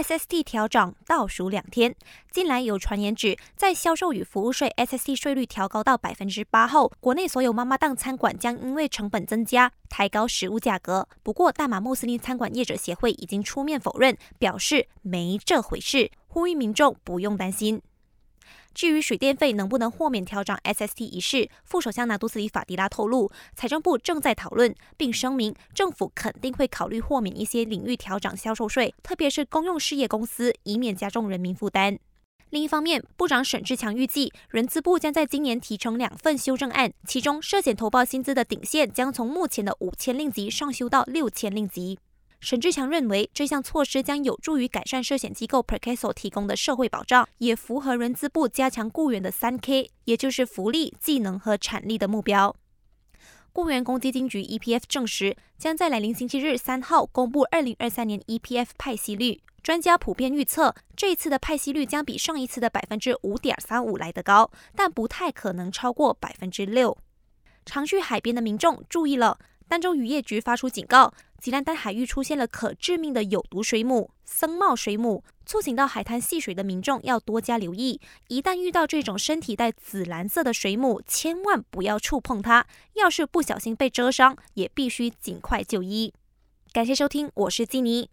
SST 调涨倒数两天。近来有传言指，在销售与服务税 SST 税率调高到百分之八后，国内所有妈妈档餐馆将因为成本增加，抬高食物价格。不过，大马穆斯林餐馆业者协会已经出面否认，表示没这回事，呼吁民众不用担心。至于水电费能不能豁免调涨 SST 一事，副首相纳杜斯里法迪拉透露，财政部正在讨论，并声明政府肯定会考虑豁免一些领域调涨销售税，特别是公用事业公司，以免加重人民负担。另一方面，部长沈志强预计，人资部将在今年提成两份修正案，其中涉险投报薪资的顶线将从目前的五千令吉上修到六千令吉。沈志强认为，这项措施将有助于改善涉险机构 p r c a s o 提供的社会保障，也符合人资部加强雇员的三 K，也就是福利、技能和产力的目标。雇员公积金局 EPF 证实，将在来临星期日三号公布二零二三年 EPF 派息率。专家普遍预测，这一次的派息率将比上一次的百分之五点三五来得高，但不太可能超过百分之六。常去海边的民众注意了。儋州渔业局发出警告，吉兰丹海域出现了可致命的有毒水母僧帽水母，促请到海滩戏水的民众要多加留意。一旦遇到这种身体带紫蓝色的水母，千万不要触碰它。要是不小心被蛰伤，也必须尽快就医。感谢收听，我是基尼。